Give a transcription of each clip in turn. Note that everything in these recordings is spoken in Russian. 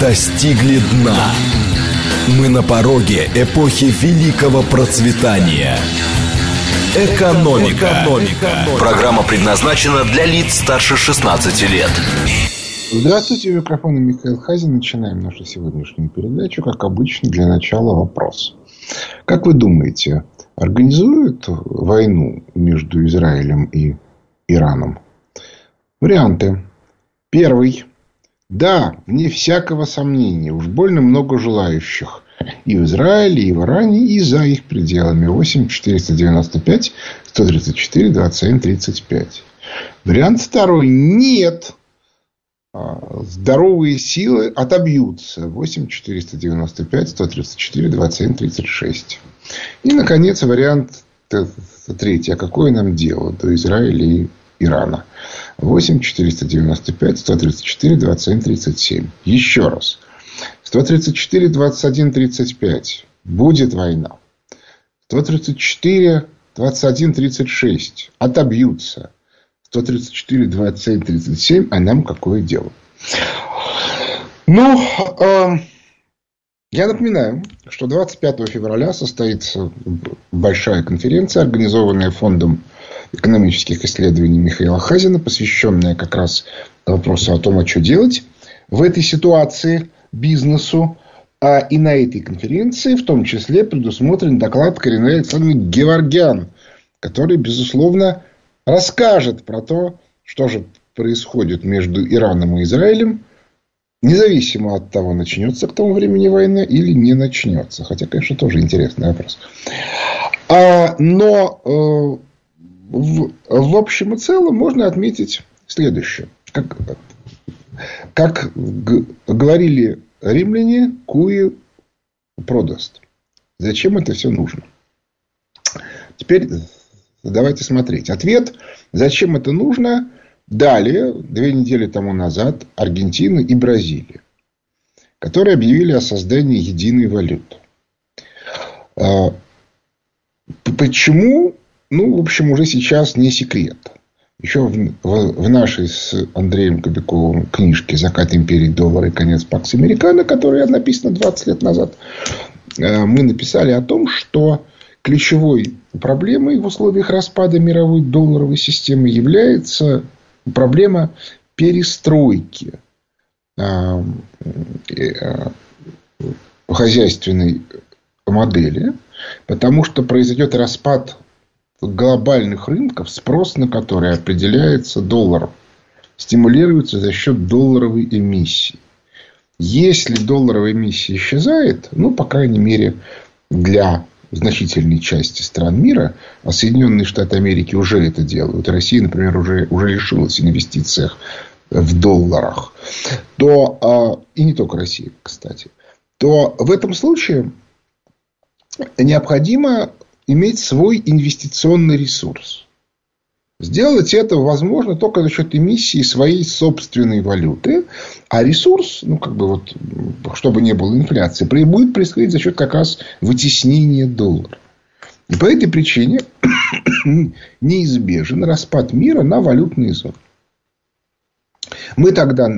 достигли дна. Мы на пороге эпохи великого процветания. Экономика. Экономика. Программа предназначена для лиц старше 16 лет. Здравствуйте, у микрофона Михаил Хазин. Начинаем нашу сегодняшнюю передачу. Как обычно, для начала вопрос. Как вы думаете, организуют войну между Израилем и Ираном? Варианты. Первый. Да, вне всякого сомнения. Уж больно много желающих. И в Израиле, и в Иране, и за их пределами. 8 495 134 27 35. Вариант второй. Нет. А, здоровые силы отобьются. 8 495 134 27 36. И, наконец, вариант третий. А какое нам дело до Израиля и Ирана? 8 495 134 27 37. Еще раз. 134 21 35. Будет война. 134 21 36. Отобьются. 134 27 37. А нам какое дело? Ну, э, я напоминаю, что 25 февраля состоится большая конференция, организованная фондом экономических исследований Михаила Хазина, посвященная как раз вопросу о том, а что делать в этой ситуации бизнесу. А и на этой конференции в том числе предусмотрен доклад Карины Александровны Геворгян, который, безусловно, расскажет про то, что же происходит между Ираном и Израилем, независимо от того, начнется к тому времени война или не начнется. Хотя, конечно, тоже интересный вопрос. А, но э, в, в общем и целом можно отметить следующее. Как, как говорили римляне, куи продаст. Зачем это все нужно? Теперь давайте смотреть. Ответ, зачем это нужно, дали две недели тому назад Аргентина и Бразилия, которые объявили о создании единой валюты. А, почему ну, в общем, уже сейчас не секрет. Еще в, в, в нашей с Андреем Кобяковым книжке «Закат империи доллара и конец Пакс Американо», которая написана 20 лет назад, э, мы написали о том, что ключевой проблемой в условиях распада мировой долларовой системы является проблема перестройки э, э, хозяйственной модели, потому что произойдет распад глобальных рынков, спрос на которые определяется долларом, стимулируется за счет долларовой эмиссии. Если долларовая эмиссия исчезает, ну, по крайней мере, для значительной части стран мира, а Соединенные Штаты Америки уже это делают, Россия, например, уже, уже лишилась инвестициях в долларах, то, а, и не только Россия, кстати, то в этом случае необходимо иметь свой инвестиционный ресурс. Сделать это возможно только за счет эмиссии своей собственной валюты. А ресурс, ну, как бы вот, чтобы не было инфляции, будет происходить за счет как раз вытеснения доллара. И по этой причине неизбежен распад мира на валютные зоны. Мы тогда,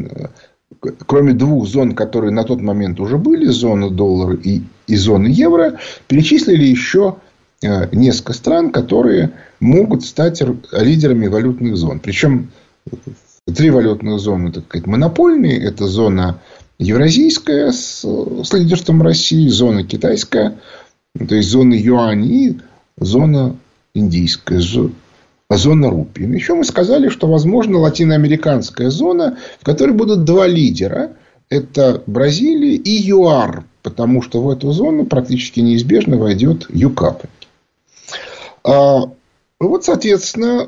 кроме двух зон, которые на тот момент уже были, зона доллара и, и зона евро, перечислили еще несколько стран, которые могут стать лидерами валютных зон. Причем три валютных зоны, так сказать, монопольные. Это зона евразийская с, с лидерством России, зона китайская, то есть зона юань и зона индийская, зона рупий. Еще мы сказали, что возможно латиноамериканская зона, в которой будут два лидера. Это Бразилия и ЮАР, потому что в эту зону практически неизбежно войдет ЮКАП. А, вот, соответственно,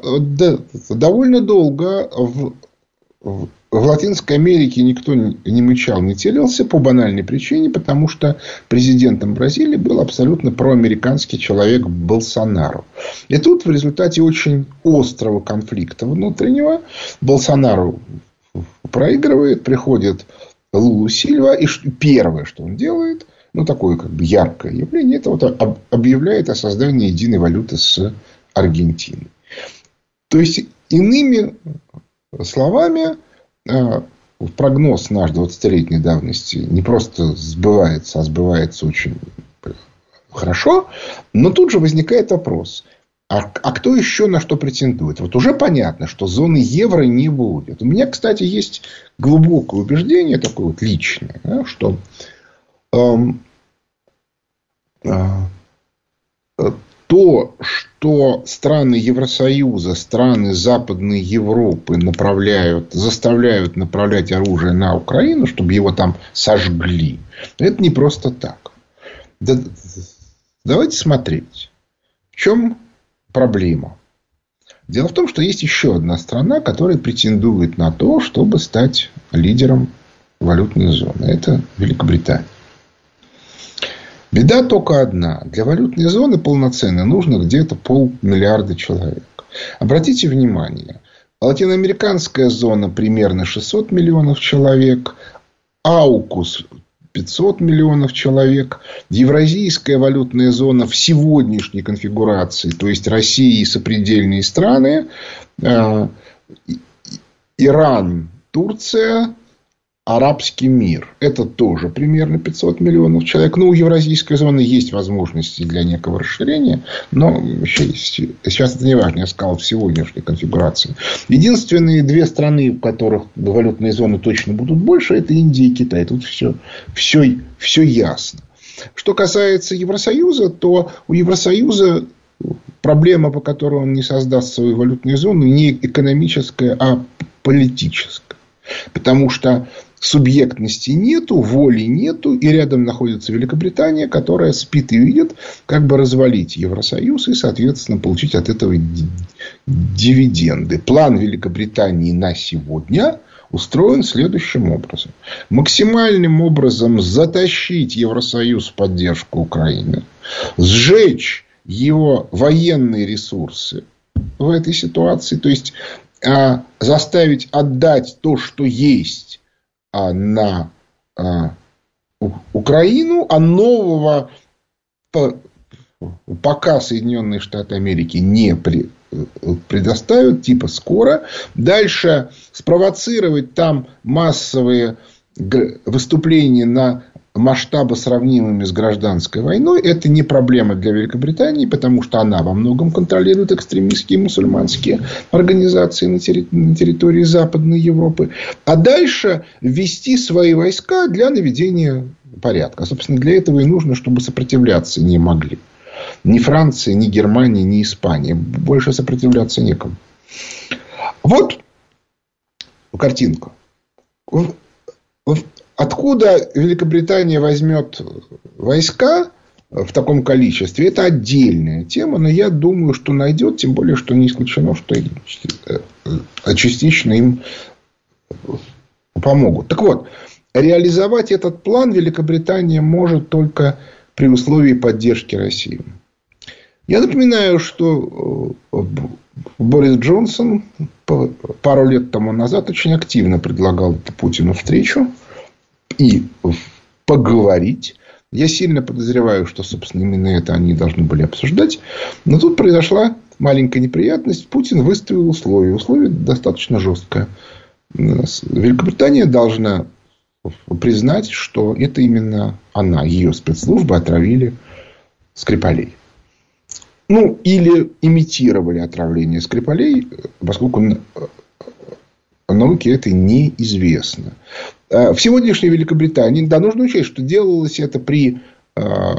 довольно долго в, в Латинской Америке никто не мычал, не телился по банальной причине, потому что президентом Бразилии был абсолютно проамериканский человек Болсонару. И тут в результате очень острого конфликта внутреннего Болсонару проигрывает, приходит Лулу Сильва, и первое, что он делает – ну, такое как бы яркое явление, это вот объявляет о создании единой валюты с Аргентиной. То есть, иными словами, э, прогноз наш 20-летней давности не просто сбывается, а сбывается очень хорошо. Но тут же возникает вопрос. А, а кто еще на что претендует? Вот уже понятно, что зоны евро не будет. У меня, кстати, есть глубокое убеждение, такое вот личное, что эм, то, что страны Евросоюза, страны Западной Европы направляют, заставляют направлять оружие на Украину, чтобы его там сожгли, это не просто так. Да, давайте смотреть. В чем проблема. Дело в том, что есть еще одна страна, которая претендует на то, чтобы стать лидером валютной зоны. Это Великобритания. Беда только одна. Для валютной зоны полноценной нужно где-то полмиллиарда человек. Обратите внимание, латиноамериканская зона примерно 600 миллионов человек, Аукус 500 миллионов человек. Евразийская валютная зона в сегодняшней конфигурации, то есть Россия и сопредельные страны, э, Иран, Турция, арабский мир. Это тоже примерно 500 миллионов человек. Ну, у евразийской зоны есть возможности для некого расширения, но сейчас это не важно. Я сказал в сегодняшней конфигурации. Единственные две страны, в которых валютные зоны точно будут больше, это Индия и Китай. Тут все, все, все ясно. Что касается Евросоюза, то у Евросоюза проблема, по которой он не создаст свою валютную зону, не экономическая, а политическая. Потому что субъектности нету, воли нету, и рядом находится Великобритания, которая спит и видит, как бы развалить Евросоюз и, соответственно, получить от этого дивиденды. План Великобритании на сегодня устроен следующим образом. Максимальным образом затащить Евросоюз в поддержку Украины, сжечь его военные ресурсы в этой ситуации, то есть а, заставить отдать то, что есть на а, Украину, а нового пока Соединенные Штаты Америки не при, предоставят, типа скоро. Дальше спровоцировать там массовые выступления на масштаба сравнимыми с гражданской войной, это не проблема для Великобритании, потому что она во многом контролирует экстремистские мусульманские организации на территории Западной Европы. А дальше ввести свои войска для наведения порядка. Собственно, для этого и нужно, чтобы сопротивляться не могли. Ни Франция, ни Германия, ни Испания. Больше сопротивляться некому. Вот картинка. Откуда Великобритания возьмет войска в таком количестве, это отдельная тема, но я думаю, что найдет, тем более, что не исключено, что э, частично им помогут. Так вот, реализовать этот план Великобритания может только при условии поддержки России. Я напоминаю, что э, Борис Джонсон пару лет тому назад очень активно предлагал Путину встречу и поговорить. Я сильно подозреваю, что, собственно, именно это они должны были обсуждать. Но тут произошла маленькая неприятность. Путин выставил условия. Условия достаточно жесткое. Великобритания должна признать, что это именно она, ее спецслужбы отравили Скрипалей. Ну, или имитировали отравление Скрипалей, поскольку науке это неизвестно. А, в сегодняшней Великобритании, да, нужно учесть, что делалось это при а,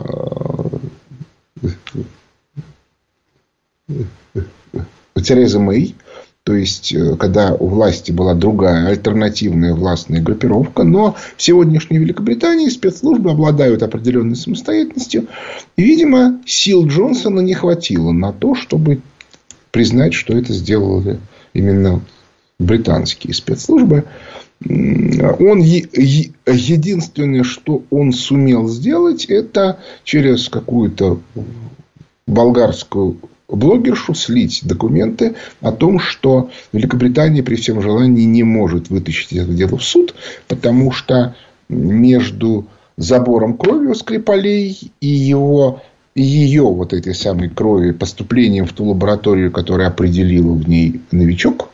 Тереза Мэй, то есть, э, когда у власти была другая альтернативная властная группировка. Но в сегодняшней Великобритании спецслужбы обладают определенной самостоятельностью. И, видимо, сил Джонсона не хватило на то, чтобы признать, что это сделали именно британские спецслужбы. Он единственное, что он сумел сделать, это через какую-то болгарскую блогершу слить документы о том, что Великобритания при всем желании не может вытащить это дело в суд, потому что между забором крови у Скрипалей и его ее вот этой самой крови поступлением в ту лабораторию, которая определила в ней новичок,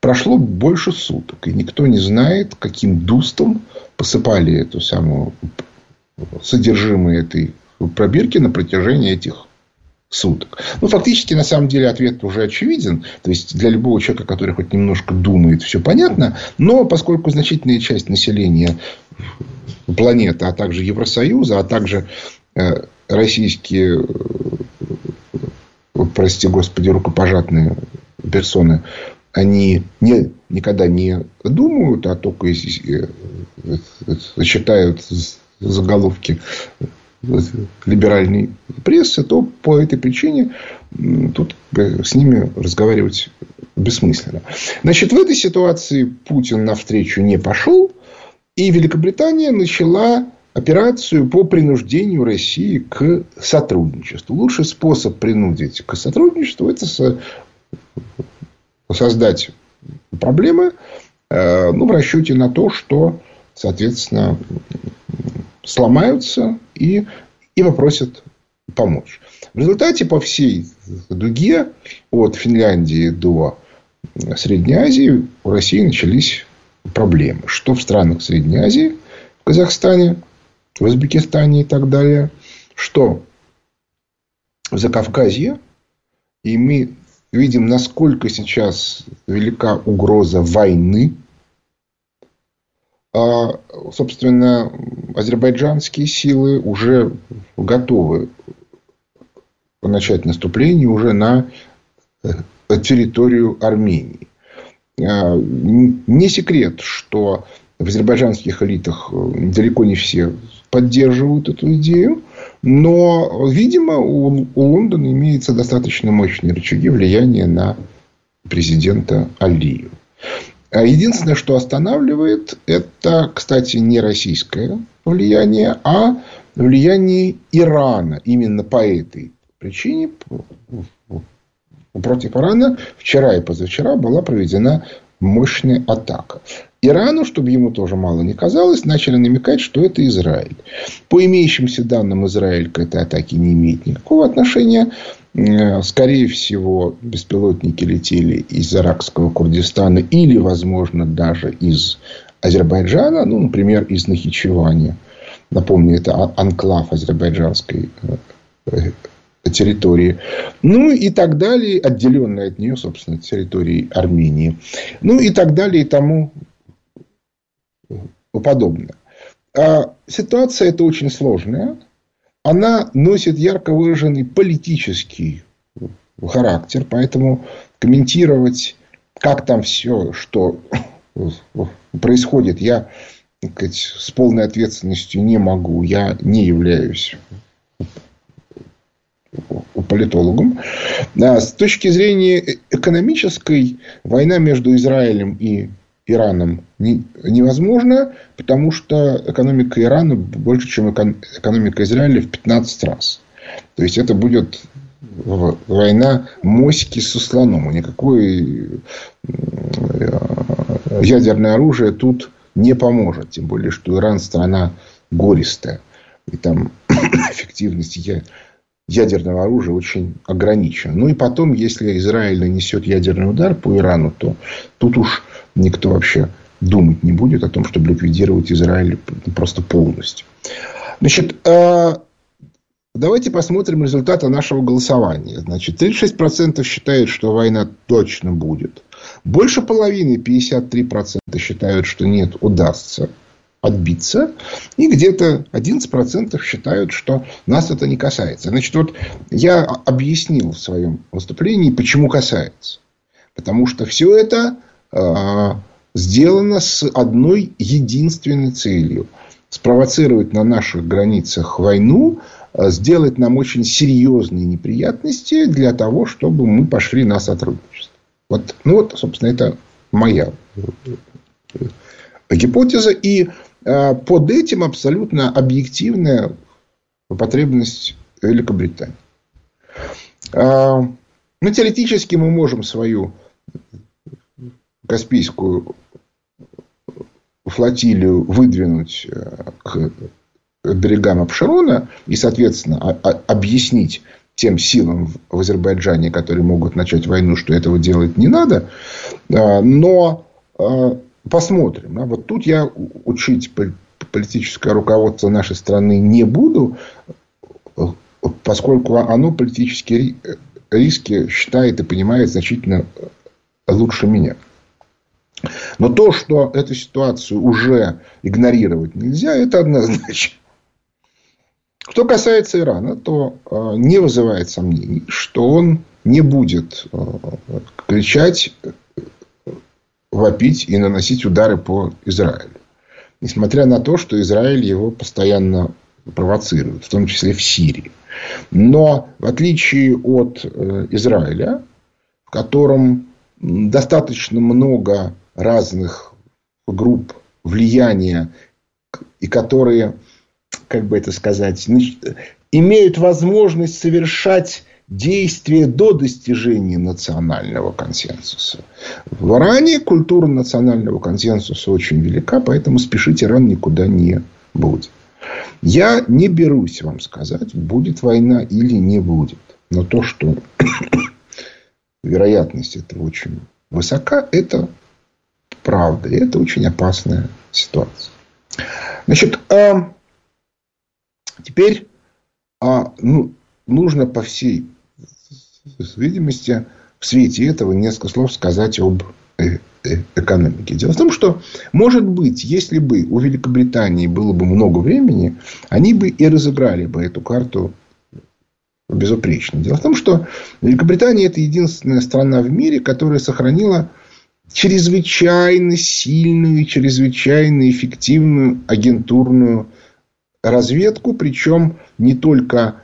прошло больше суток. И никто не знает, каким дустом посыпали эту самую содержимое этой пробирки на протяжении этих суток. Ну, фактически, на самом деле, ответ уже очевиден. То есть, для любого человека, который хоть немножко думает, все понятно. Но поскольку значительная часть населения планеты, а также Евросоюза, а также э, российские, э, прости господи, рукопожатные персоны, они не, никогда не думают, а только э, читают заголовки либеральной прессы, то по этой причине тут с ними разговаривать бессмысленно. Значит, в этой ситуации Путин навстречу не пошел, и Великобритания начала операцию по принуждению России к сотрудничеству. Лучший способ принудить к сотрудничеству – это создать проблемы э, ну, в расчете на то, что, соответственно, сломаются и, и попросят помочь. В результате по всей дуге от Финляндии до Средней Азии у России начались проблемы. Что в странах Средней Азии, в Казахстане, в Узбекистане и так далее, что в Закавказье. И мы видим, насколько сейчас велика угроза войны. А, собственно, азербайджанские силы уже готовы начать наступление уже на э, территорию Армении. А, не секрет, что в азербайджанских элитах э, далеко не все поддерживают эту идею. Но, видимо, у, Лондона имеются достаточно мощные рычаги влияния на президента Алию. А единственное, что останавливает, это, кстати, не российское влияние, а влияние Ирана. Именно по этой причине против Ирана вчера и позавчера была проведена мощная атака. Ирану, чтобы ему тоже мало не казалось, начали намекать, что это Израиль. По имеющимся данным, Израиль к этой атаке не имеет никакого отношения. Э, скорее всего, беспилотники летели из иракского Курдистана или, возможно, даже из Азербайджана, ну, например, из Нахичевани. Напомню, это анклав азербайджанской э, территории. Ну и так далее, отделенной от нее, собственно, территории Армении. Ну и так далее и тому подобное. А ситуация эта очень сложная. Она носит ярко выраженный политический характер. Поэтому комментировать, как там все, что происходит, я сказать, с полной ответственностью не могу. Я не являюсь политологом. С точки зрения экономической, война между Израилем и Ираном невозможно, потому что экономика Ирана больше, чем экономика Израиля в 15 раз. То есть, это будет война моськи со слоном. Никакое ядерное оружие тут не поможет. Тем более, что Иран страна гористая. И там эффективность ядерного оружия очень ограничена. Ну и потом, если Израиль нанесет ядерный удар по Ирану, то тут уж никто вообще думать не будет о том, чтобы ликвидировать Израиль просто полностью. Значит, э, давайте посмотрим результаты нашего голосования. Значит, 36% считают, что война точно будет. Больше половины, 53% считают, что нет, удастся отбиться. И где-то 11% считают, что нас это не касается. Значит, вот я объяснил в своем выступлении, почему касается. Потому что все это сделано с одной единственной целью. Спровоцировать на наших границах войну, э, сделать нам очень серьезные неприятности для того, чтобы мы пошли на сотрудничество. Вот, ну вот, собственно, это моя гипотеза. И Э, под этим абсолютно объективная потребность Великобритании. Э, ну, теоретически мы можем свою Каспийскую флотилию выдвинуть э, к берегам Апшерона и, соответственно, объяснить тем силам в Азербайджане, которые могут начать войну, что этого делать не надо. А, но посмотрим. А вот тут я учить политическое руководство нашей страны не буду, поскольку оно политические риски считает и понимает значительно лучше меня. Но то, что эту ситуацию уже игнорировать нельзя, это однозначно. Что касается Ирана, то э, не вызывает сомнений, что он не будет э, кричать, вопить и наносить удары по Израилю. Несмотря на то, что Израиль его постоянно провоцирует, в том числе в Сирии. Но в отличие от э, Израиля, в котором достаточно много разных групп влияния, и которые как бы это сказать, имеют возможность совершать действия до достижения национального консенсуса. В Иране культура национального консенсуса очень велика, поэтому спешить Иран никуда не будет. Я не берусь вам сказать, будет война или не будет. Но то, что вероятность этого очень высока, это правда. И это очень опасная ситуация. Значит, а Теперь а, ну, нужно по всей видимости в свете этого несколько слов сказать об э, э, экономике. Дело в том, что, может быть, если бы у Великобритании было бы много времени, они бы и разыграли бы эту карту безупречно. Дело в том, что Великобритания это единственная страна в мире, которая сохранила чрезвычайно сильную, чрезвычайно эффективную агентурную разведку, причем не только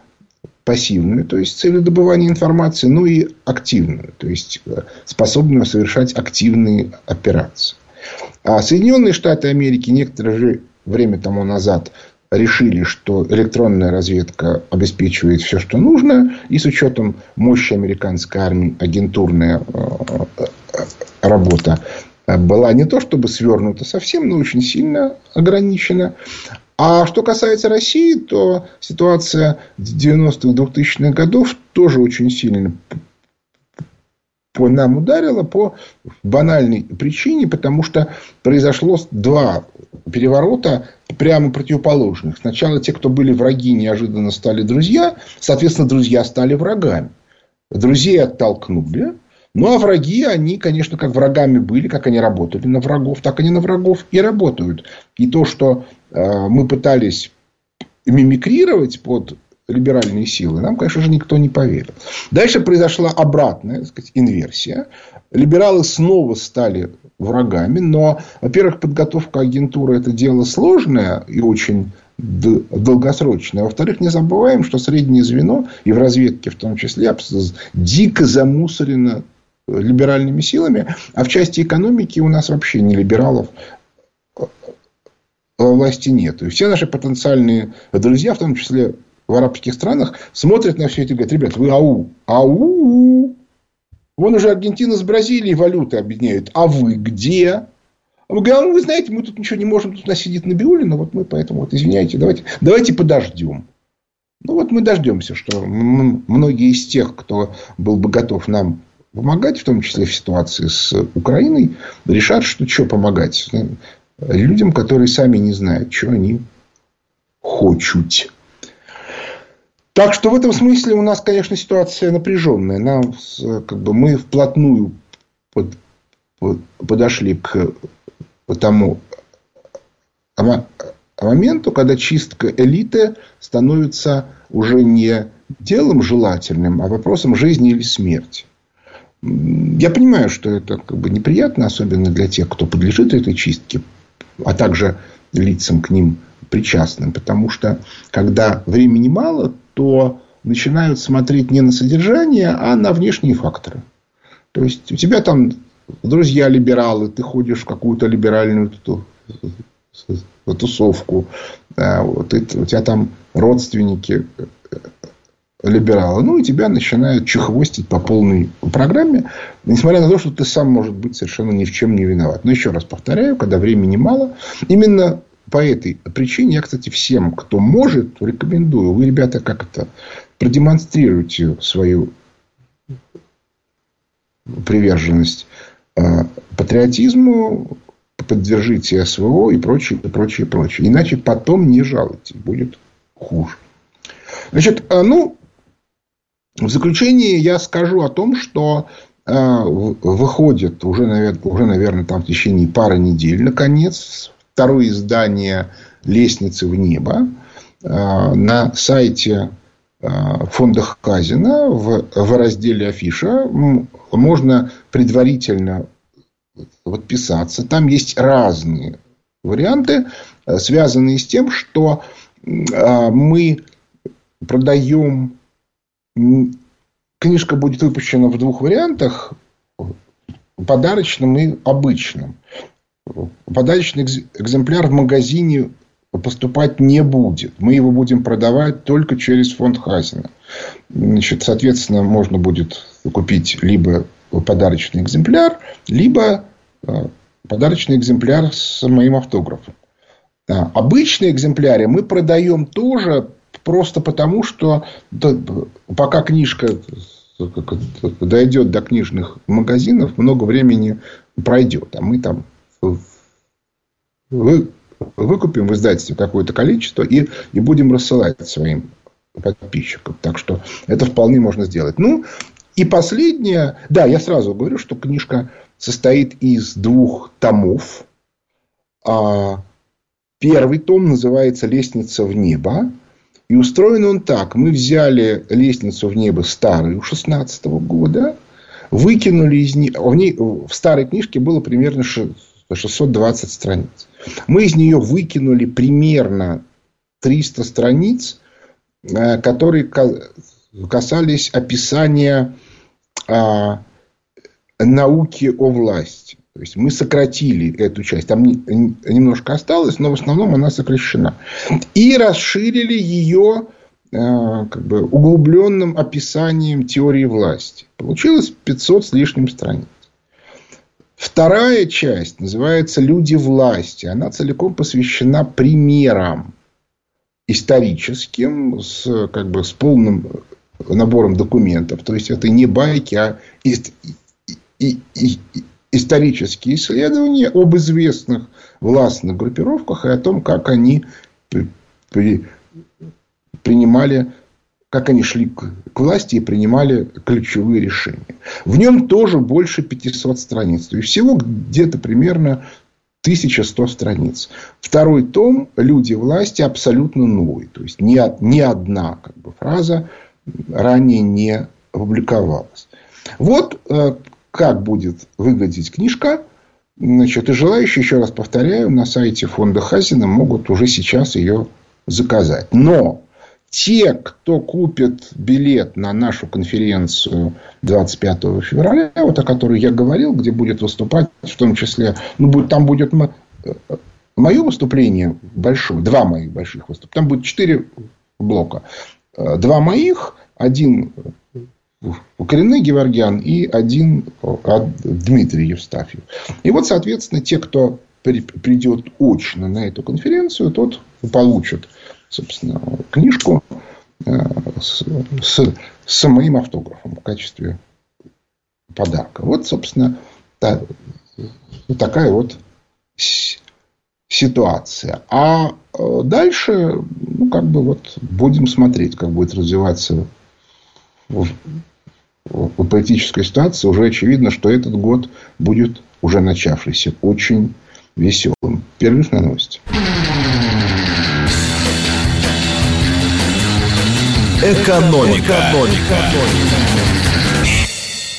пассивную, то есть целью добывания информации, но и активную, то есть э, способную совершать активные операции. А Соединенные Штаты Америки некоторое же время тому назад решили, что электронная разведка обеспечивает все, что нужно, и с учетом мощи американской армии агентурная э, работа была не то чтобы свернута совсем, но очень сильно ограничена. А что касается России, то ситуация 90-х, 2000-х годов тоже очень сильно по нам ударила по банальной причине, потому что произошло два переворота прямо противоположных. Сначала те, кто были враги, неожиданно стали друзья, соответственно, друзья стали врагами. Друзей оттолкнули, ну, а враги, они, конечно, как врагами были, как они работали на врагов, так они на врагов и работают. И то, что э, мы пытались мимикрировать под либеральные силы, нам, конечно же, никто не поверил. Дальше произошла обратная так сказать, инверсия. Либералы снова стали врагами, но, во-первых, подготовка агентуры – это дело сложное и очень долгосрочное. Во-вторых, не забываем, что среднее звено, и в разведке в том числе, дико замусорено либеральными силами, а в части экономики у нас вообще не либералов э, власти нет. И все наши потенциальные друзья, в том числе в арабских странах, смотрят на все это и говорят, ребят, вы ау, ау, вон уже Аргентина с Бразилией валюты объединяют, а вы где? А мы говорим, ну, вы знаете, мы тут ничего не можем, тут у нас сидит Набиулина, вот мы поэтому, вот, извиняйте, давайте, давайте подождем. Ну, вот мы дождемся, что многие из тех, кто был бы готов нам помогать, в том числе в ситуации с Украиной, решат, что что помогать людям, которые сами не знают, что они хотят. Так что в этом смысле у нас, конечно, ситуация напряженная. Нам, как бы, мы вплотную под, под, подошли к тому моменту, когда чистка элиты становится уже не делом желательным, а вопросом жизни или смерти. Я понимаю, что это как бы неприятно, особенно для тех, кто подлежит этой чистке, а также лицам к ним причастным. Потому что, когда времени мало, то начинают смотреть не на содержание, а на внешние факторы. То есть, у тебя там друзья либералы, ты ходишь в какую-то либеральную тусовку, вот, у тебя там родственники либералы. Ну, и тебя начинают чехвостить по полной программе, несмотря на то, что ты сам, может быть, совершенно ни в чем не виноват. Но еще раз повторяю, когда времени мало, именно по этой причине я, кстати, всем, кто может, рекомендую. Вы, ребята, как это продемонстрируйте свою приверженность э, патриотизму, поддержите СВО и прочее, и прочее, и прочее. Иначе потом не жалуйте, будет хуже. Значит, э, ну, в заключение я скажу о том, что э, выходит уже, наверное, уже, наверное, там в течение пары недель, наконец, второе издание «Лестницы в небо» на сайте фонда Хазина в, в разделе афиша можно предварительно подписаться. Там есть разные варианты, э, связанные с тем, что мы продаем... Книжка будет выпущена в двух вариантах. Подарочном и обычном. Подарочный экземпляр в магазине поступать не будет. Мы его будем продавать только через фонд Хазина. Значит, соответственно, можно будет купить либо подарочный экземпляр, либо э, подарочный экземпляр с моим автографом. Обычные экземпляры мы продаем тоже просто потому, что пока книжка дойдет до книжных магазинов, много времени пройдет. А мы там выкупим в издательстве какое-то количество и, и будем рассылать своим подписчикам. Так что это вполне можно сделать. Ну, и последнее. Да, я сразу говорю, что книжка состоит из двух томов. А первый том называется «Лестница в небо». И устроен он так. Мы взяли «Лестницу в небо» старую 16 года, выкинули из нее... В, ней, в старой книжке было примерно 620 страниц. Мы из нее выкинули примерно 300 страниц, э, которые касались описания а, науки о власти. То есть мы сократили эту часть. Там немножко осталось, но в основном она сокращена. И расширили ее а, как бы, углубленным описанием теории власти. Получилось 500 с лишним страниц. Вторая часть называется «Люди власти». Она целиком посвящена примерам историческим, с, как бы, с полным набором документов. То есть, это не байки, а исторические исследования об известных властных группировках и о том, как они принимали, как они шли к власти и принимали ключевые решения. В нем тоже больше 500 страниц. То есть, всего где-то примерно 1100 страниц. Второй том «Люди власти» абсолютно новый. То есть, ни, ни одна как бы, фраза ранее не опубликовалась. Вот э, как будет выглядеть книжка. Значит, и желающие, еще раз повторяю, на сайте фонда Хазина могут уже сейчас ее заказать. Но те, кто купит билет на нашу конференцию 25 февраля, вот о которой я говорил, где будет выступать, в том числе, ну, будет, там будет э, мое выступление большое, два моих больших выступления. Там будет четыре блока. Э, два моих, один коренный Геворгян и один Дмитрий Евстафьев. И вот, соответственно, те, кто придет очно на эту конференцию, тот получит, собственно, книжку э, с, с, с моим автографом в качестве подарка. Вот, собственно, та, такая вот ситуация. А э, дальше, ну, как бы вот будем смотреть, как будет развиваться в политической ситуации уже очевидно, что этот год будет уже начавшийся очень веселым. Перерыв на новости. Экономика. Экономика.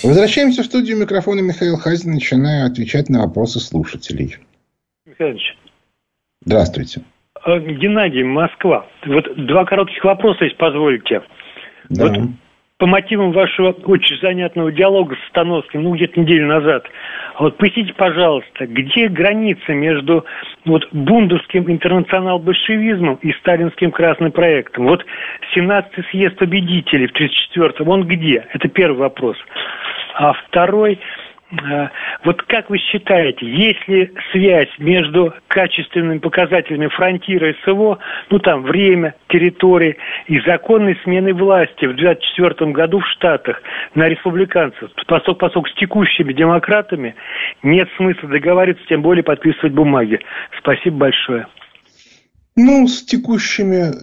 Возвращаемся в студию микрофона Михаил Хазин, начинаю отвечать на вопросы слушателей. Михайлович. Здравствуйте. Э, Геннадий, Москва. Вот два коротких вопроса, если позволите. Да. Вот по мотивам вашего очень занятного диалога с Становским, ну, где-то неделю назад, вот поясните, пожалуйста, где граница между вот бундовским интернационал-большевизмом и сталинским красным проектом? Вот 17-й съезд победителей в 34-м, он где? Это первый вопрос. А второй, вот как вы считаете, есть ли связь между качественными показателями фронтира и СВО, ну там время, территории и законной сменой власти в 2024 году в Штатах на республиканцев, поскольку, поскольку с текущими демократами нет смысла договариваться, тем более подписывать бумаги. Спасибо большое. Ну, с текущими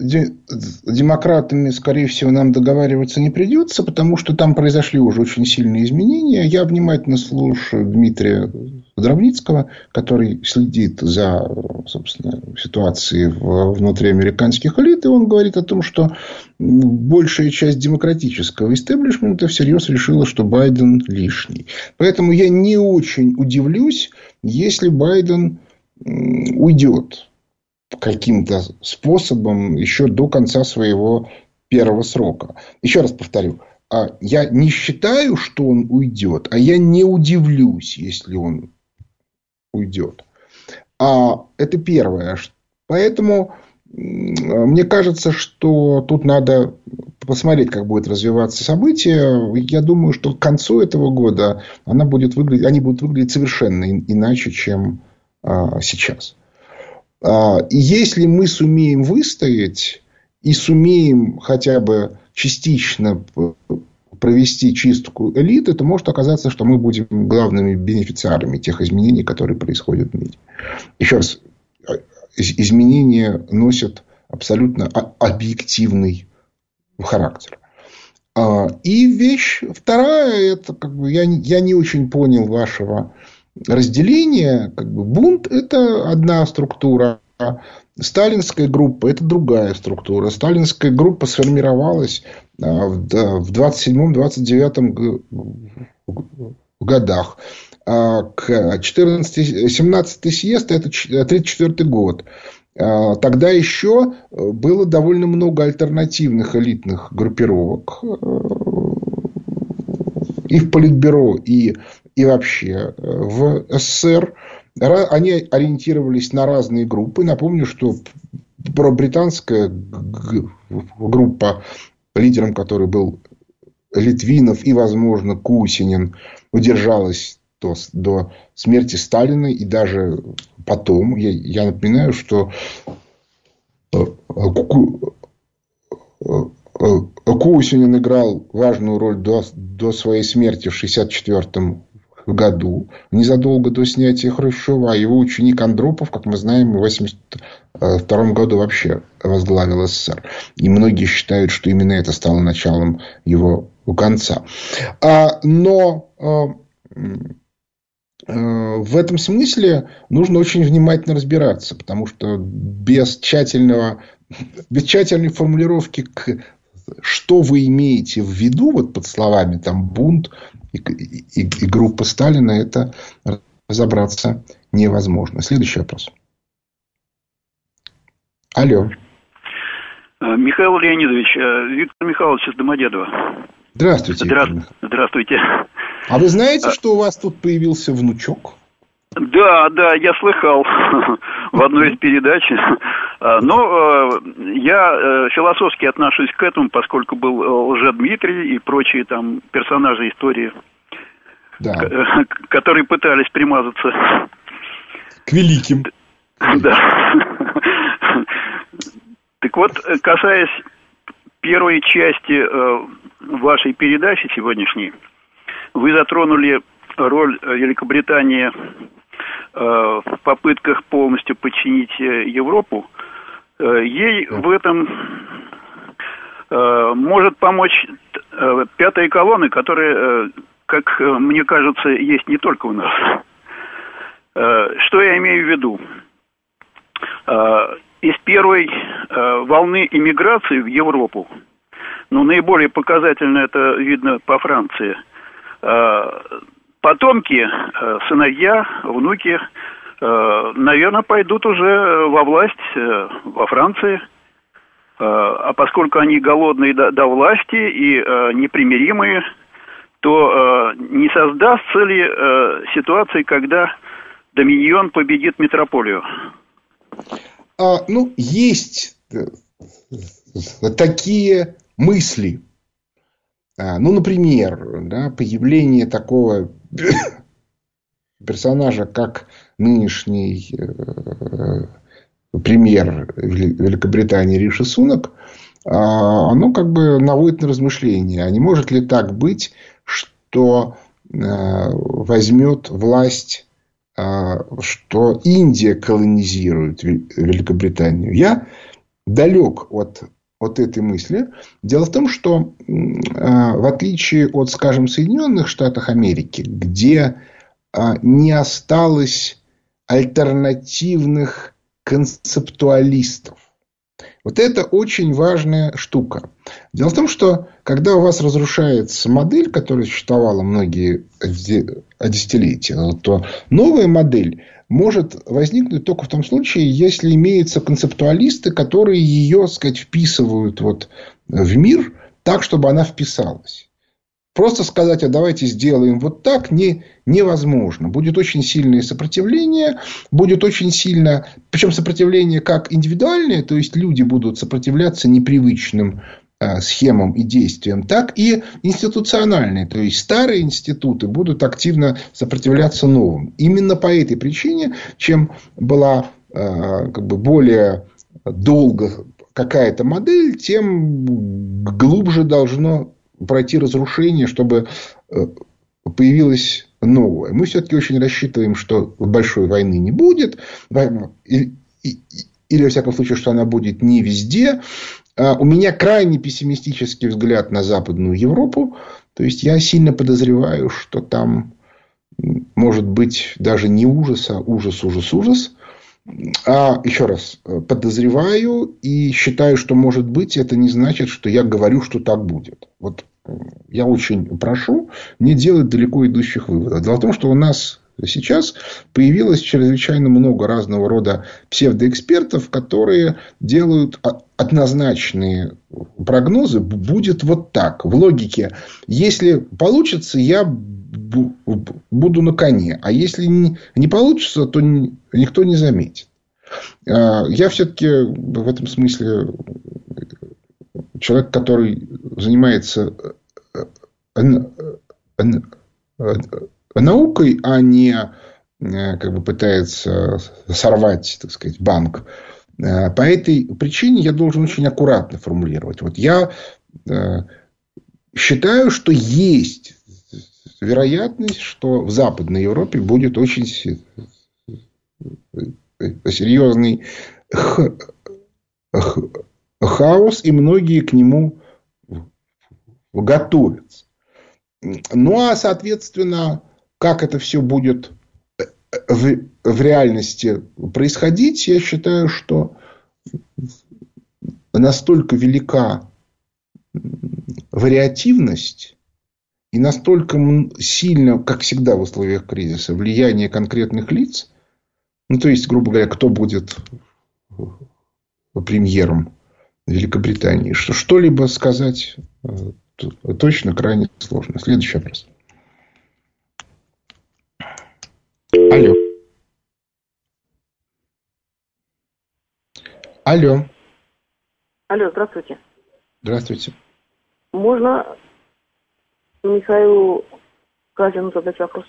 демократами, скорее всего, нам договариваться не придется, потому что там произошли уже очень сильные изменения. Я внимательно слушаю Дмитрия Дровницкого, который следит за собственно, ситуацией внутри американских элит, и он говорит о том, что большая часть демократического истеблишмента всерьез решила, что Байден лишний. Поэтому я не очень удивлюсь, если Байден уйдет каким-то способом еще до конца своего первого срока. Еще раз повторю. А я не считаю, что он уйдет, а я не удивлюсь, если он уйдет. А это первое. Поэтому мне кажется, что тут надо посмотреть, как будет развиваться событие. Я думаю, что к концу этого года она будет выглядеть, они будут выглядеть совершенно иначе, чем а, сейчас. А, если мы сумеем выстоять и сумеем хотя бы частично провести чистку элиты, то может оказаться, что мы будем главными бенефициарами тех изменений, которые происходят в мире. Еще раз, а, изменения носят абсолютно объективный характер. А, и вещь вторая, это как бы я, я не очень понял вашего разделение, как бы бунт – это одна структура, Сталинская группа – это другая структура. Сталинская группа сформировалась а, в 27-29 годах. А к 14, 17 съезд – это 1934 год. А, тогда еще было довольно много альтернативных элитных группировок и в Политбюро, и и вообще э, в СССР они ориентировались на разные группы. Напомню, что пробританская группа, лидером которой был Литвинов и, возможно, Кусинин, удержалась до, до смерти Сталина и даже потом. Я, напоминаю, что э, э, Кусинин играл важную роль до, до своей смерти в 1964 году, незадолго до снятия Хрущева, а его ученик Андропов, как мы знаем, в 1982 году вообще возглавил СССР. И многие считают, что именно это стало началом его конца. А, но а, а, в этом смысле нужно очень внимательно разбираться, потому что без тщательного, без тщательной формулировки к что вы имеете в виду вот под словами там бунт и, и, и группа Сталина, это разобраться невозможно. Следующий вопрос. Алло. Э, Михаил Леонидович, э, Виктор Михайлович из Домодедова. Здравствуйте. Здра... Здравствуйте. А вы знаете, а... что у вас тут появился внучок? Да, да, я слыхал в одной из передач. А, но э, я э, философски отношусь к этому, поскольку был э, Лже-Дмитрий и прочие там персонажи истории, да. которые пытались примазаться. К великим. Да. Так вот, касаясь первой части вашей передачи сегодняшней, вы затронули роль Великобритании в попытках полностью подчинить Европу. Э, ей в этом э, может помочь э, пятая колонна, которая, как мне кажется, есть не только у нас. Что я имею в виду? Из первой волны иммиграции в Европу, ну, наиболее показательно это видно по Франции, потомки, сыновья, внуки Э, наверное, пойдут уже во власть э, во Франции. Э, а поскольку они голодные до, до власти и непримиримые, то не создастся ли ситуации, когда Доминион победит метрополию? А, ну, есть такие мысли. А, ну, например, да, появление такого персонажа, как нынешний э, премьер Великобритании Риши Сунок, а, оно как бы наводит на размышления. А не может ли так быть, что э, возьмет власть, а, что Индия колонизирует Великобританию? Я далек от, от этой мысли. Дело в том, что а, в отличие от, скажем, Соединенных Штатов Америки, где не осталось альтернативных концептуалистов. Вот это очень важная штука. Дело в том, что когда у вас разрушается модель, которая существовала многие десятилетия, то новая модель может возникнуть только в том случае, если имеются концептуалисты, которые ее, так сказать, вписывают вот в мир так, чтобы она вписалась. Просто сказать, а давайте сделаем вот так, не, невозможно. Будет очень сильное сопротивление, будет очень сильно, причем сопротивление как индивидуальное, то есть люди будут сопротивляться непривычным схемам и действиям, так и институциональные. То есть старые институты будут активно сопротивляться новым. Именно по этой причине, чем была э, как бы более долго какая-то модель, тем глубже должно пройти разрушение, чтобы э, появилось новое. Мы все-таки очень рассчитываем, что большой войны не будет. Или, или, во всяком случае, что она будет не везде. А у меня крайне пессимистический взгляд на Западную Европу. То есть, я сильно подозреваю, что там может быть даже не ужас, а ужас, ужас, ужас. А еще раз, подозреваю и считаю, что может быть, это не значит, что я говорю, что так будет. Вот я очень прошу не делать далеко идущих выводов. Дело в том, что у нас сейчас появилось чрезвычайно много разного рода псевдоэкспертов, которые делают однозначные прогнозы. Будет вот так. В логике, если получится, я буду на коне. А если не получится, то никто не заметит. А, я все-таки в этом смысле человек, который занимается э, э, э, наукой, а не как бы пытается сорвать, так сказать, банк. По этой причине я должен очень аккуратно формулировать. Вот я считаю, что есть вероятность, что в Западной Европе будет очень серьезный хаос, и многие к нему готовятся. Ну, а, соответственно, как это все будет э, в, в реальности происходить, я считаю, что настолько велика вариативность и настолько сильно, как всегда в условиях кризиса, влияние конкретных лиц, ну, то есть, грубо говоря, кто будет премьером Великобритании, что что-либо сказать э, точно крайне сложно. Следующий вопрос. Алло. Алло. Алло, здравствуйте. Здравствуйте. Можно Михаилу Казину задать вопрос?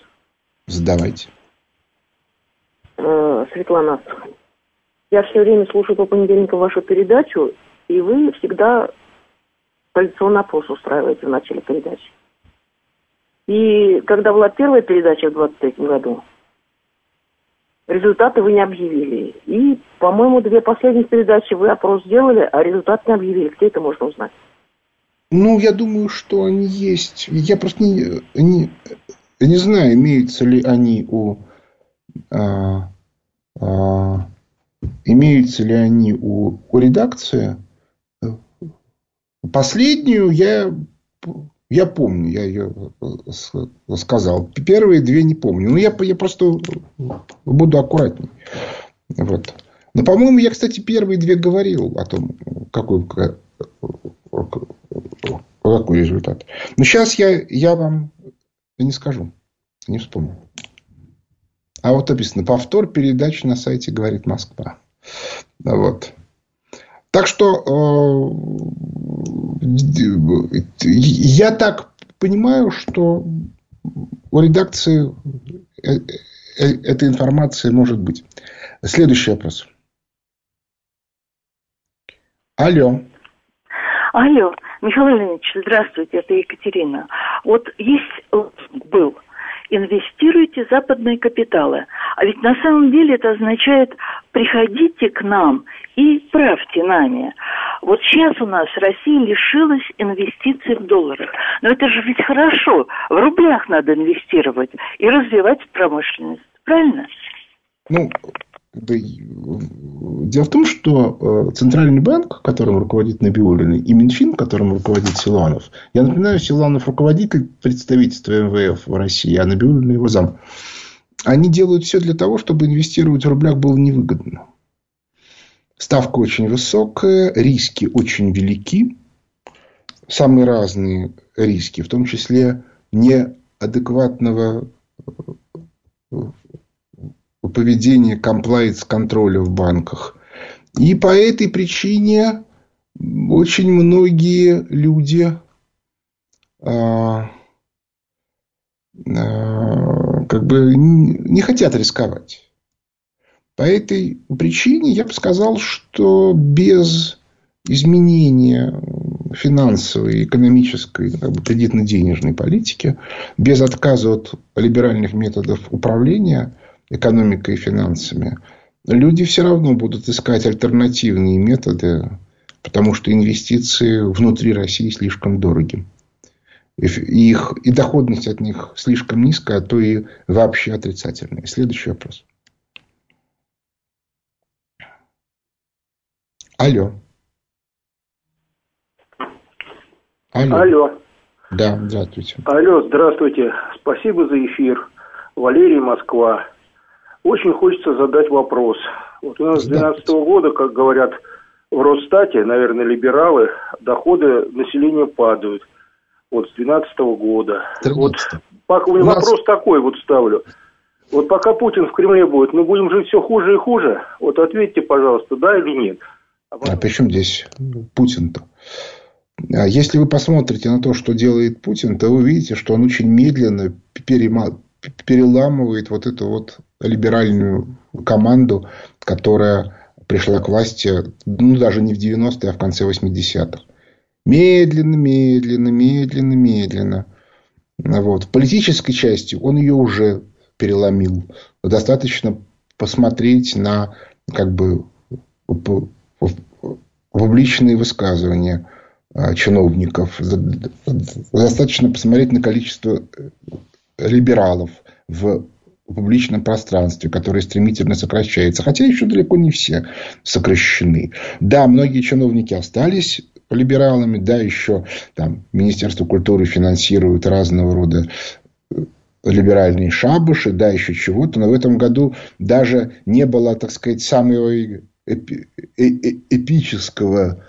Задавайте. Э, Светлана Я все время слушаю по понедельникам вашу передачу и вы всегда традиционный опрос устраиваете в начале передачи. И когда была первая передача в 23 году, результаты вы не объявили. И, по-моему, две последние передачи вы опрос сделали, а результат не объявили. Где это можно узнать? Ну, я думаю, что они есть. Я просто не, не, не знаю, имеются ли они у... А, а, имеются ли они у, у редакции. Последнюю я, я помню, я ее сказал. Первые две не помню. Ну, я, я просто буду аккуратней. Вот. Но, по-моему, я, кстати, первые две говорил о том, какой, какой результат. Но сейчас я, я вам не скажу. Не вспомню. А вот написано, повтор передачи на сайте «Говорит Москва». Вот. Так что э, я так понимаю, что у редакции эта информация может быть. Следующий вопрос. Алло. Алло, Михаил Леонидович, здравствуйте, это Екатерина. Вот есть был инвестируйте западные капиталы. А ведь на самом деле это означает приходите к нам и правьте нами. Вот сейчас у нас Россия лишилась инвестиций в долларах. Но это же ведь хорошо. В рублях надо инвестировать и развивать промышленность. Правильно? Ну, дело в том, что э, Центральный банк, которым руководит Набиуллин, и Минфин, которым руководит Силанов, я напоминаю, Силанов руководитель представительства МВФ в России, а Набиуллин его зам, они делают все для того, чтобы инвестировать в рублях было невыгодно. Ставка очень высокая, риски очень велики, самые разные риски, в том числе неадекватного поведение комплайнс контроля в банках. И по этой причине очень многие люди а, а, как бы не хотят рисковать. По этой причине я бы сказал, что без изменения финансовой, экономической, как бы кредитно-денежной политики, без отказа от либеральных методов управления, экономикой и финансами, люди все равно будут искать альтернативные методы, потому что инвестиции внутри России слишком дороги. И, их, и доходность от них слишком низкая, а то и вообще отрицательная. Следующий вопрос. Алло. Алло. Алло. Да, здравствуйте. Алло, здравствуйте. Спасибо за эфир. Валерий, Москва. Очень хочется задать вопрос. Вот у нас с 2012 года, как говорят в Росстате, наверное, либералы, доходы населения падают. Вот с 2012 года. 13. Вот пока, у нас... вопрос такой вот ставлю. Вот пока Путин в Кремле будет, мы будем жить все хуже и хуже. Вот ответьте, пожалуйста, да или нет. А, потом... а при чем здесь Путин-то? А если вы посмотрите на то, что делает Путин, то вы увидите, что он очень медленно переламывает вот эту вот либеральную команду, которая пришла к власти, ну, даже не в 90-е, а в конце 80-х. Медленно, медленно, медленно, медленно. Вот. В политической части он ее уже переломил. Достаточно посмотреть на как бы публичные высказывания а, чиновников. Достаточно посмотреть на количество либералов в публичном пространстве, которое стремительно сокращается. Хотя еще далеко не все сокращены. Да, многие чиновники остались либералами, да, еще там Министерство культуры финансирует разного рода э, либеральные шабуши, да, еще чего-то, но в этом году даже не было, так сказать, самого эпи- э, э- эпического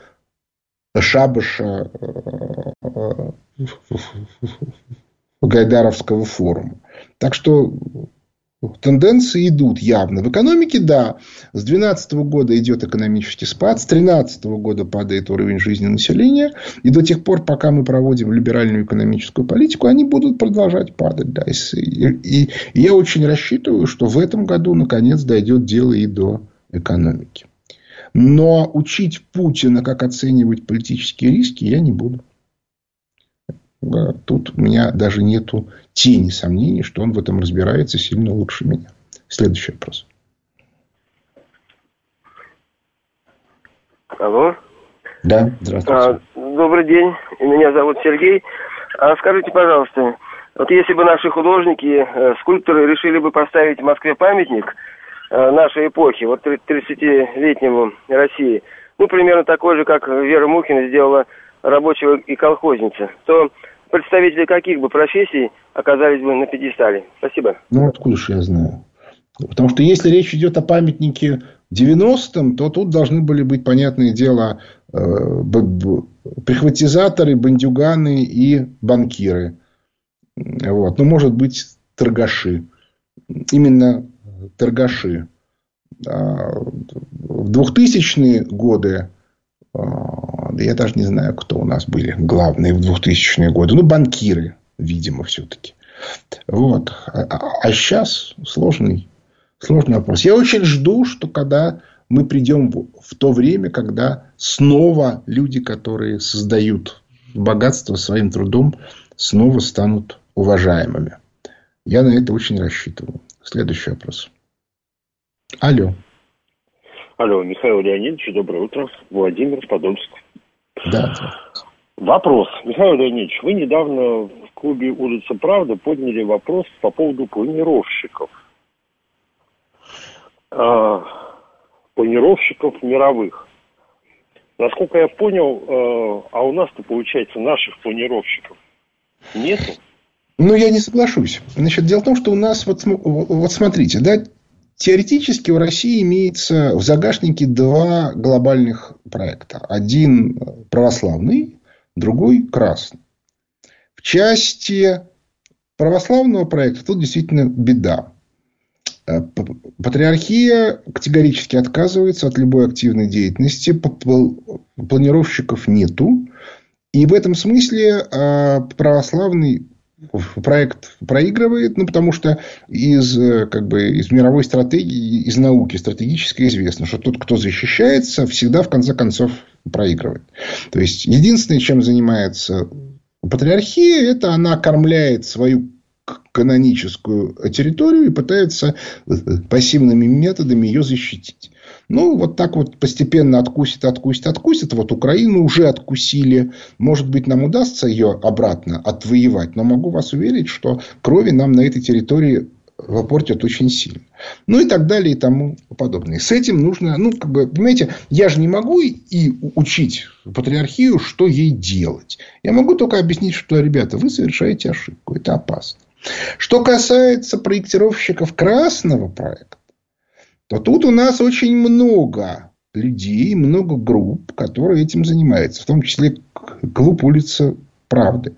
шабаша Гайдаровского форума. Так что тенденции идут явно. В экономике, да, с 2012 года идет экономический спад, с 2013 года падает уровень жизни населения, и до тех пор, пока мы проводим либеральную экономическую политику, они будут продолжать падать. Да. И, и, и я очень рассчитываю, что в этом году, наконец, дойдет дело и до экономики. Но учить Путина, как оценивать политические риски, я не буду. Тут у меня даже нету тени сомнений, что он в этом разбирается сильно лучше меня. Следующий вопрос. Алло. Да, здравствуйте. А, добрый день. Меня зовут Сергей. А скажите, пожалуйста, вот если бы наши художники, э, скульпторы решили бы поставить в Москве памятник э, нашей эпохи, вот 30-летнему России, ну, примерно такой же, как Вера Мухина сделала рабочего и колхозница, то представители каких бы профессий оказались бы на пьедестале? Спасибо. Ну, откуда же я знаю? Потому что если речь идет о памятнике 90-м, то тут должны были быть, понятное дело, э, прихватизаторы, бандюганы и банкиры. Вот. Ну, может быть, торгаши. Именно торгаши. А в 2000-е годы а, я даже не знаю, кто у нас были главные в 2000-е годы. Ну, банкиры, видимо, все-таки. Вот. А сейчас сложный, сложный вопрос. Я очень жду, что когда мы придем в то время, когда снова люди, которые создают богатство своим трудом, снова станут уважаемыми. Я на это очень рассчитываю. Следующий вопрос. Алло. Алло, Михаил Леонидович, доброе утро. Владимир Подольск. Да. Вопрос. Михаил Леонидович, вы недавно в клубе «Улица Правда» подняли вопрос по поводу планировщиков. А, планировщиков мировых. Насколько я понял, э, а у нас-то, получается, наших планировщиков нету? Ну, я не соглашусь. Значит, дело в том, что у нас, вот, вот смотрите, да, теоретически у России имеется в загашнике два глобальных проекта. Один православный, другой красный. В части православного проекта тут действительно беда. Э, патриархия категорически отказывается от любой активной деятельности. Планировщиков нету. И в этом смысле э, православный проект проигрывает, ну, потому что из, э, как бы, из мировой стратегии, из науки стратегически известно, что тот, кто защищается, всегда в конце концов проигрывает. То есть, единственное, чем занимается патриархия, это она кормляет свою каноническую территорию и пытается э, пассивными методами ее защитить. Ну, вот так вот постепенно откусит, откусит, откусит. Вот Украину уже откусили. Может быть, нам удастся ее обратно отвоевать. Но могу вас уверить, что крови нам на этой территории попортят очень сильно. Ну и так далее и тому подобное. С этим нужно, ну, как бы, понимаете, я же не могу и учить патриархию, что ей делать. Я могу только объяснить, что, ребята, вы совершаете ошибку. Это опасно. Что касается проектировщиков красного проекта, то тут у нас очень много людей, много групп, которые этим занимаются. В том числе клуб улица правды.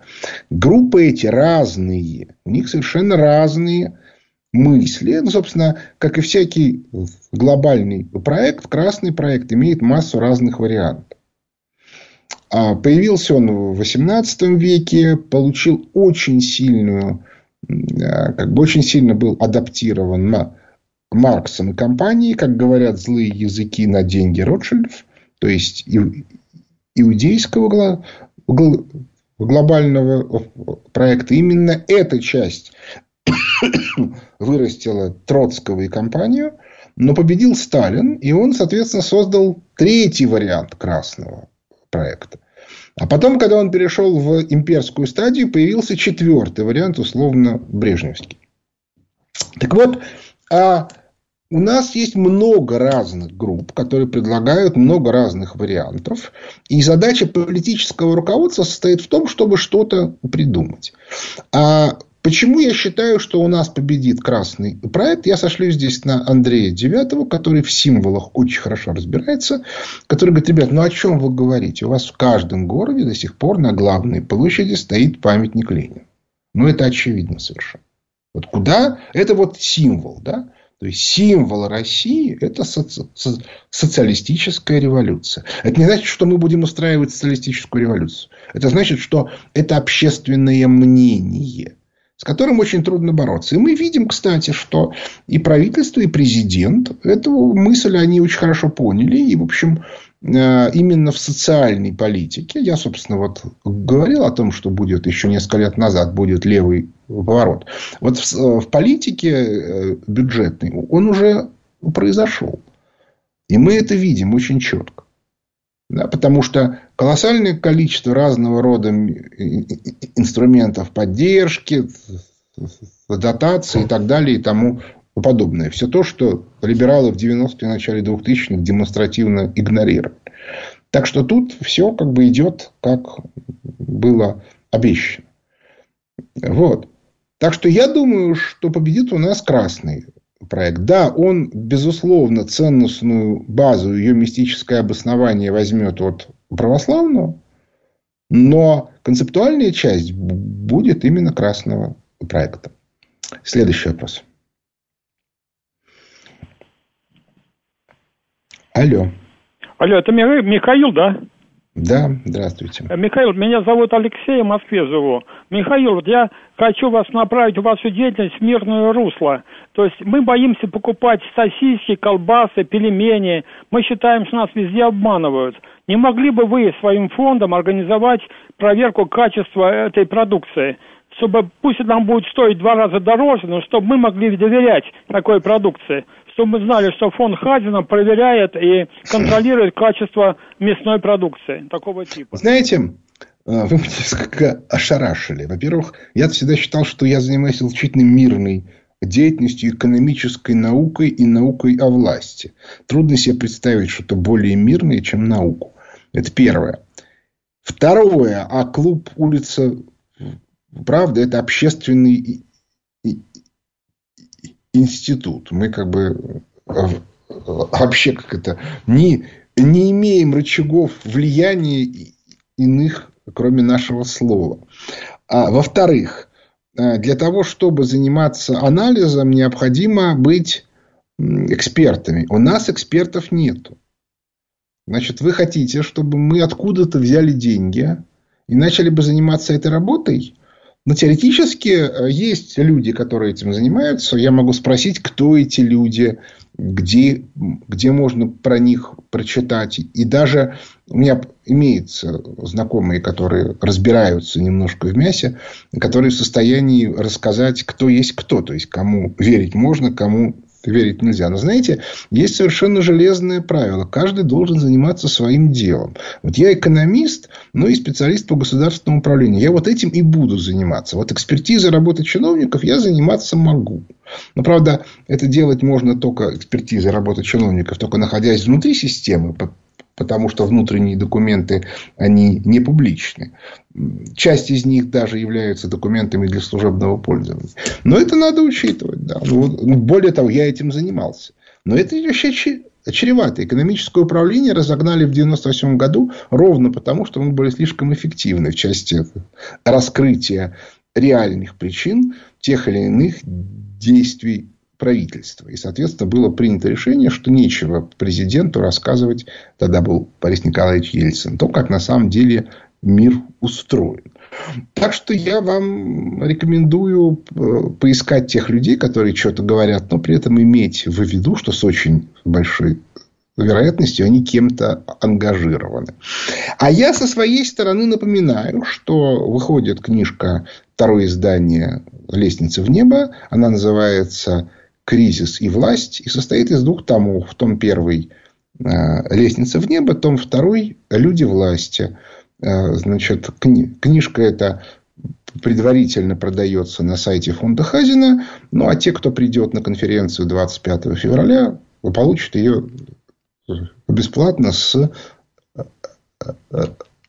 Группы эти разные. У них совершенно разные мысли. Ну, собственно, как и всякий глобальный проект, красный проект имеет массу разных вариантов. А появился он в XVIII веке, получил очень сильную Э, как бы очень сильно был адаптирован на Марксом и компанией, как говорят злые языки, на деньги Ротшильдов, то есть иудейского глобального проекта. Именно эта часть вырастила Троцкого и компанию, но победил Сталин, и он, соответственно, создал третий вариант красного проекта. А потом, когда он перешел в имперскую стадию, появился четвертый вариант, условно брежневский. Так вот, а у нас есть много разных групп, которые предлагают много разных вариантов. И задача политического руководства состоит в том, чтобы что-то придумать. А Почему я считаю, что у нас победит красный проект? Я сошлю здесь на Андрея Девятого, который в символах очень хорошо разбирается, который говорит, ребят, ну о чем вы говорите? У вас в каждом городе до сих пор на главной площади стоит памятник Ленину. Ну, это очевидно совершенно. Вот куда? Это вот символ, да? То есть символ России – это соци... социалистическая революция. Это не значит, что мы будем устраивать социалистическую революцию. Это значит, что это общественное мнение с которым очень трудно бороться. И мы видим, кстати, что и правительство, и президент эту мысль они очень хорошо поняли. И, в общем, именно в социальной политике, я, собственно, вот говорил о том, что будет еще несколько лет назад, будет левый поворот. Вот в, э, в политике э, бюджетной он уже произошел. И мы это видим очень четко. Да, потому что колоссальное количество разного рода инструментов поддержки, дотации и так далее и тому подобное. Все то, что либералы в 90-е и начале 2000-х демонстративно игнорировали. Так что тут все как бы идет, как было обещано. Вот. Так что я думаю, что победит у нас красный проект. Да, он, безусловно, ценностную базу, ее мистическое обоснование возьмет от православного, но концептуальная часть будет именно красного проекта. Следующий вопрос. Алло. Алло, это Михаил, да? Да, здравствуйте. Михаил, меня зовут Алексей, в Москве живу. Михаил, вот я хочу вас направить, вашу деятельность в мирное русло. То есть мы боимся покупать сосиски, колбасы, пельмени. Мы считаем, что нас везде обманывают. Не могли бы вы своим фондом организовать проверку качества этой продукции? Чтобы пусть нам будет стоить два раза дороже, но чтобы мы могли доверять такой продукции чтобы мы знали, что фонд Хазина проверяет и контролирует качество мясной продукции такого типа. Знаете, э, вы меня несколько ошарашили. Во-первых, я всегда считал, что я занимаюсь исключительно мирной деятельностью, экономической наукой и наукой о власти. Трудно себе представить что-то более мирное, чем науку. Это первое. Второе, а клуб улица Правда, это общественный институт. Мы как бы э, вообще как это не, не имеем рычагов влияния иных, кроме нашего слова. А, во-вторых, э, для того, чтобы заниматься анализом, необходимо быть экспертами. У нас экспертов нету. Значит, вы хотите, чтобы мы откуда-то взяли деньги и начали бы заниматься этой работой? Но теоретически э, есть люди, которые этим занимаются. Я могу спросить, кто эти люди, где, где можно про них прочитать. И даже у меня имеются знакомые, которые разбираются немножко в мясе, которые в состоянии рассказать, кто есть кто. То есть, кому верить можно, кому верить нельзя. Но знаете, есть совершенно железное правило. Каждый должен заниматься своим делом. Вот я экономист, но и специалист по государственному управлению. Я вот этим и буду заниматься. Вот экспертизой работы чиновников я заниматься могу. Но, правда, это делать можно только экспертизой работы чиновников, только находясь внутри системы, потому что внутренние документы, они не публичны. Часть из них даже являются документами для служебного пользования. Но это надо учитывать. Да. Ну, ну более того, я этим занимался. Но это вообще чревато. Экономическое управление разогнали в 1998 году ровно потому, что мы были слишком эффективны в части раскрытия реальных причин тех или иных действий правительства. И, соответственно, было принято решение, что нечего президенту рассказывать, тогда был Борис Николаевич Ельцин, то, как на самом деле мир устроен. Так что я вам рекомендую э, поискать тех людей, которые что-то говорят, но при этом иметь в виду, что с очень большой вероятностью они кем-то ангажированы. А я со своей стороны напоминаю, что выходит книжка, второе издание «Лестница в небо». Она называется кризис и власть и состоит из двух томов. Том первый э, «Лестница в небо», том второй «Люди власти». Э, значит, кни- книжка эта предварительно продается на сайте фонда Хазина. Ну, а те, кто придет на конференцию 25 февраля, получат ее бесплатно с, э,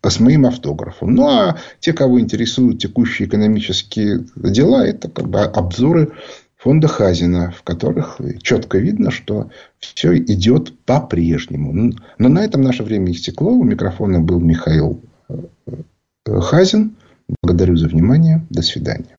с моим автографом. Ну, а те, кого интересуют текущие экономические дела, это как бы обзоры фонда Хазина, в которых четко видно, что все идет по-прежнему. Но на этом наше время истекло. У микрофона был Михаил э, Хазин. Благодарю за внимание. До свидания.